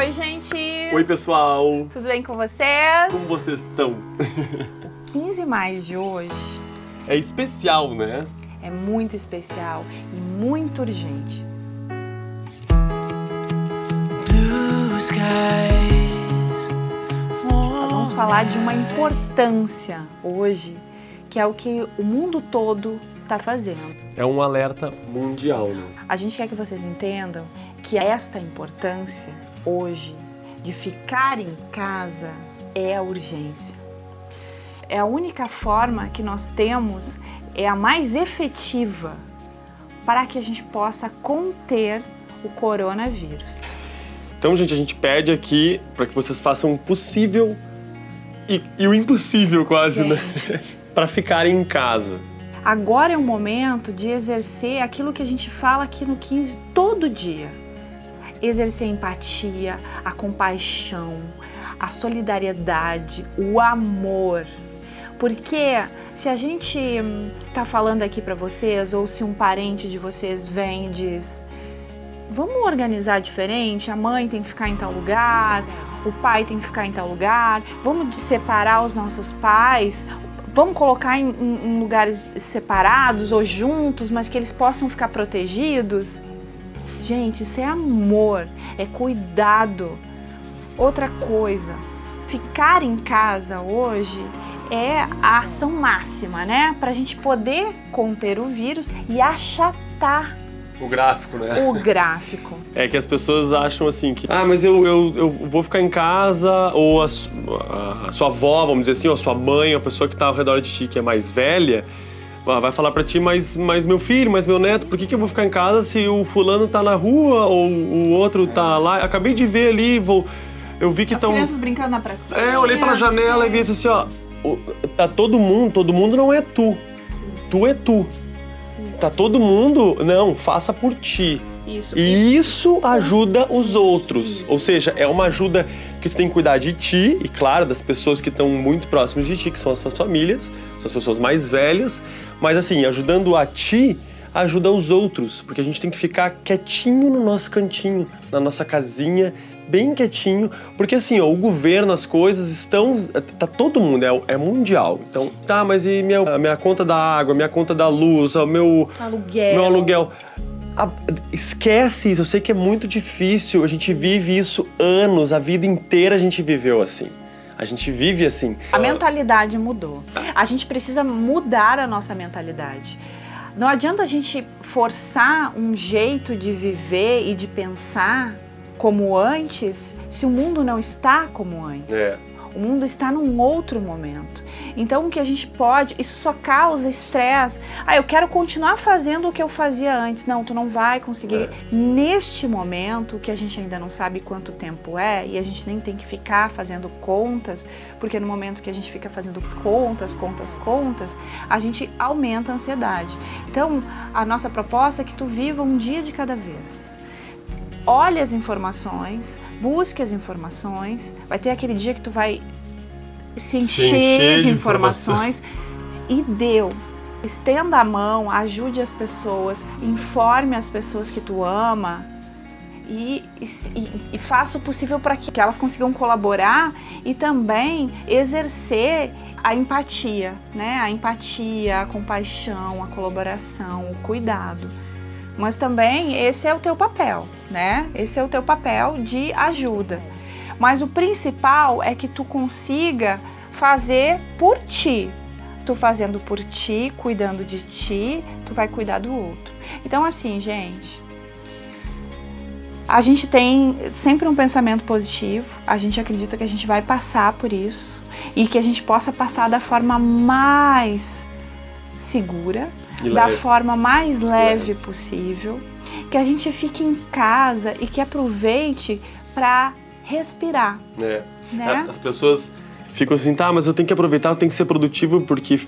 Oi, gente! Oi, pessoal! Tudo bem com vocês? Como vocês estão? 15 mais de hoje É especial, né? é muito especial e muito urgente. Nós vamos falar de uma importância hoje, que é o que o mundo todo está fazendo. É um alerta mundial, né? A gente quer que vocês entendam que esta importância hoje de ficar em casa é a urgência. É a única forma que nós temos, é a mais efetiva para que a gente possa conter o coronavírus. Então, gente, a gente pede aqui para que vocês façam o possível e, e o impossível quase, né? para ficarem em casa. Agora é o momento de exercer aquilo que a gente fala aqui no 15 todo dia. Exercer a empatia, a compaixão, a solidariedade, o amor. Porque se a gente hum, tá falando aqui para vocês ou se um parente de vocês vem e diz: "Vamos organizar diferente, a mãe tem que ficar em tal lugar, o pai tem que ficar em tal lugar, vamos separar os nossos pais, vamos colocar em, em- em lugares separados ou juntos, mas que eles possam ficar protegidos. Gente, isso é amor, é cuidado. Outra coisa, ficar em casa hoje é a ação máxima, né? Pra gente poder conter o vírus e achatar O gráfico, né? o gráfico. É que as pessoas acham assim que, ah, mas eu, eu, eu vou ficar em casa, ou a, a- a sua avó, vamos dizer assim, ou a sua mãe, a pessoa que tá ao redor de ti que é mais velha, vai vai falar pra ti, mas, mas meu filho, mas meu neto, por que, que eu vou ficar em casa se o fulano tá na rua, ou o outro tá lá? Acabei de ver ali, vou. Eu vi que As estão. crianças brincando na praça. É, eu olhei pela janela e vi assim, ó. Tá todo mundo, todo mundo não é tu. Tu é tu. Tá todo mundo, não, faça por ti. Isso. E isso ajuda os outros. Isso. Ou seja, é uma ajuda que você tem que cuidar de ti e, claro, das pessoas que estão muito próximas de ti, que são as suas famílias, são as pessoas mais velhas. Mas, assim, ajudando a ti, ajuda os outros. Porque a gente tem que ficar quietinho no nosso cantinho, na nossa casinha, bem quietinho. Porque, assim, ó, o governo, as coisas estão. Tá todo mundo, é, é mundial. Então, tá, mas e minha, a minha conta da água, minha conta da luz, o meu Aluguel. meu aluguel. A- esquece isso, eu sei que é muito difícil, a gente vive isso anos, a vida inteira a gente viveu assim. A gente vive assim. A mentalidade mudou. A gente precisa mudar a nossa mentalidade. Não adianta a gente forçar um jeito de viver e de pensar como antes se o mundo não está como antes. É. O mundo está num outro momento. Então, o que a gente pode, isso só causa estresse. Ah, eu quero continuar fazendo o que eu fazia antes. Não, tu não vai conseguir. É. Neste momento, que a gente ainda não sabe quanto tempo é, e a gente nem tem que ficar fazendo contas, porque no momento que a gente fica fazendo contas, contas, contas, a gente aumenta a ansiedade. Então, a nossa proposta é que tu viva um dia de cada vez olhe as informações, busque as informações. Vai ter aquele dia que tu vai se encher, encher de, de informações e deu. Estenda a mão, ajude as pessoas, informe as pessoas que tu ama e, e, e faça o possível para que, que elas consigam colaborar e também exercer a empatia, né? A empatia, a compaixão, a colaboração, o cuidado. Mas também esse é o teu papel, né? Esse é o teu papel de ajuda. Mas o principal é que tu consiga fazer por ti. Tu fazendo por ti, cuidando de ti, tu vai cuidar do outro. Então assim, gente, a gente tem sempre um pensamento positivo, a gente acredita que a gente vai passar por isso e que a gente possa passar da forma mais segura, E da leve. forma mais leve possível, que a gente fique em casa e que aproveite para respirar, É. né? As pessoas ficam assim, tá, mas eu tenho que aproveitar, eu tenho que ser produtivo porque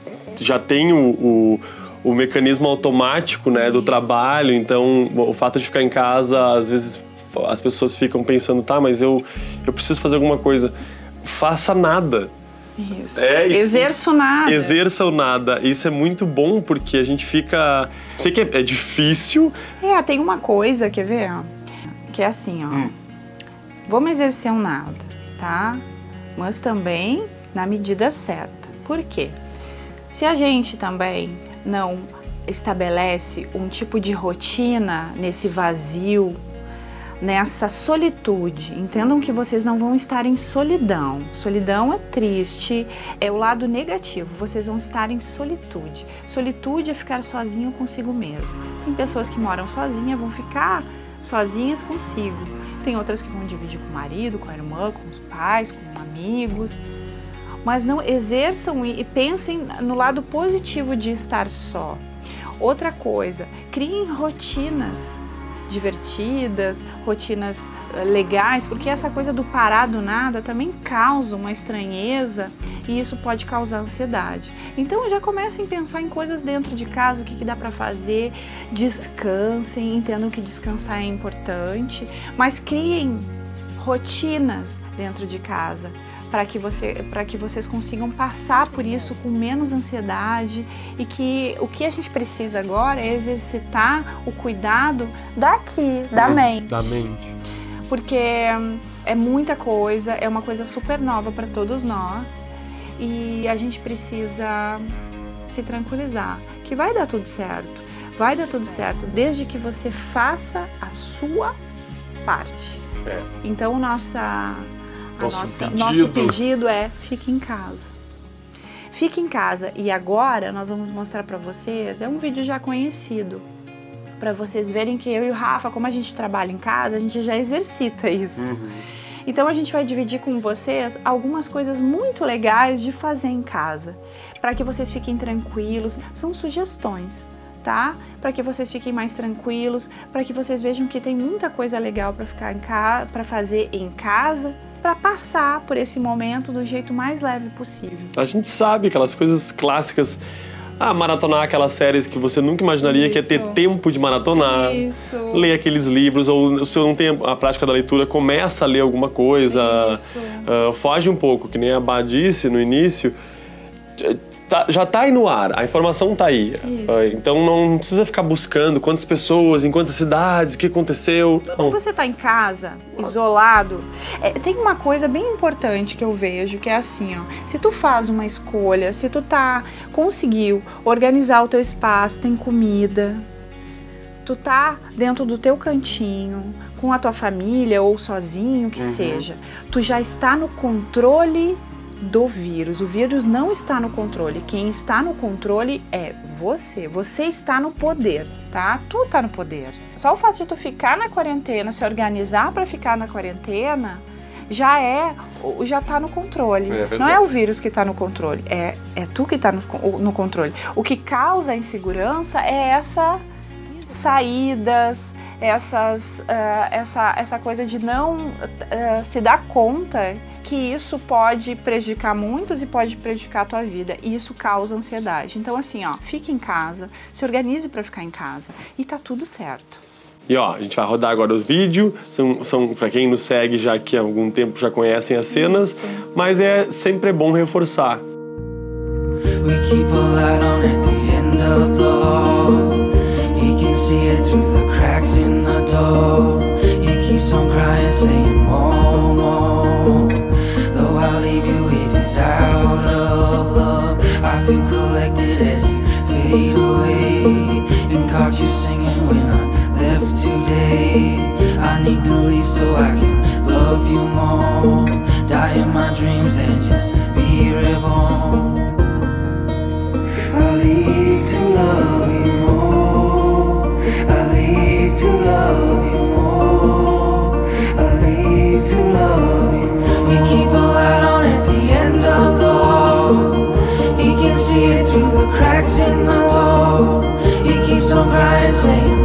já tem o, o, o mecanismo automático, né, do Isso. trabalho. Então, o fato de ficar em casa, às vezes as pessoas ficam pensando, tá, mas eu, eu preciso fazer alguma coisa. Faça nada. Isso. É, isso- Exerço nada. Exerça o nada. Isso é muito bom porque a gente fica. Sei que é, é difícil. É, tem uma coisa, quer ver? ó? Que é assim, ó. Hum. vamos exercer um nada, tá? Mas também na medida certa. Por quê? Se a gente também não estabelece um tipo de rotina nesse vazio, nessa solitude. Entendam que vocês não vão estar em solidão. Solidão é triste, é o lado negativo. Vocês vão estar em solitude. Solitude é ficar sozinho consigo mesmo. Tem pessoas que moram sozinhas, vão ficar sozinhas consigo. Tem outras que vão dividir com o marido, com a irmã, com os pais, com amigos. Mas não exerçam e pensem no lado positivo de estar só. Outra coisa, criem rotinas divertidas, rotinas eh, legais, porque essa coisa do parar do nada também causa uma estranheza e isso pode causar ansiedade. Então já comecem a pensar em coisas dentro de casa, o que, que dá para fazer, descansem, entendam que descansar é importante, mas criem rotinas dentro de casa para que, você, que vocês consigam passar por isso com menos ansiedade e que o que a gente precisa agora é exercitar o cuidado daqui, da Uhum. mente. Da mente. Porque hum, é muita coisa, é uma coisa super nova para todos nós e a gente precisa se tranquilizar que vai dar tudo certo. Vai dar tudo certo desde que você faça a sua parte. É. Então, nossa, Nosso nossa, pedido. nosso pedido é fique em casa. Fique em casa e agora nós vamos mostrar para vocês, é um vídeo já conhecido, para vocês verem que eu e o Rafa, como a gente trabalha em casa, a gente já exercita isso. Então a gente vai dividir com vocês algumas coisas muito legais de fazer em casa, para que vocês fiquem tranquilos. São sugestões, tá? Para que vocês fiquem mais tranquilos, para que vocês vejam que tem muita coisa legal para ficar em casa, para fazer em casa, para passar por esse momento do jeito mais leve possível. A gente sabe aquelas coisas clássicas. Ah, maratonar aquelas séries que você nunca imaginaria que ia ter Isso. tempo de maratonar. Isso. Ler aqueles livros, ou se não tem a prática da leitura, começa a ler alguma coisa. Isso. ah, foge um pouco, que nem a Bá disse no início. Tá- já tá aí no ar, a informação tá aí. Ah, então não precisa ficar buscando quantas pessoas, em quantas cidades, o que aconteceu. Se Não. você está em casa, isolado, é, tem uma coisa bem importante que eu vejo, que é assim, ó. Se tu faz uma escolha, se tu tá conseguiu organizar o teu espaço, tem comida, tu tá dentro do teu cantinho, com a tua família ou sozinho, que seja, tu já está no controle do vírus. O vírus não está no controle. Quem está no controle é você. Você está no poder, tá? Tu tá no poder. Só o fato de tu ficar na quarentena, se organizar para ficar na quarentena, já é, já tá no controle. É não é o vírus que tá no controle, é, é tu que tá no, no controle. O que causa a insegurança é essa saídas, essas, ah, essa, essa coisa de não ah, se dar conta que isso pode prejudicar muitos e pode prejudicar a tua vida. E isso causa ansiedade. Então, assim, ó, fique em casa, se organize para ficar em casa e tá tudo certo. E ó, a gente vai rodar agora o vídeo. São, são para quem nos segue já que há algum tempo já conhecem as cenas, Isso. mas é sempre bom reforçar. We keep a light on at saying, More, more. Though I leave you, it is out of love. I feel collected as you fade away. And caught you singing when I left today. I need to leave so I can love you more. Die in my dreams and just be reborn. Cracks in the wall. He keeps on crying, saying,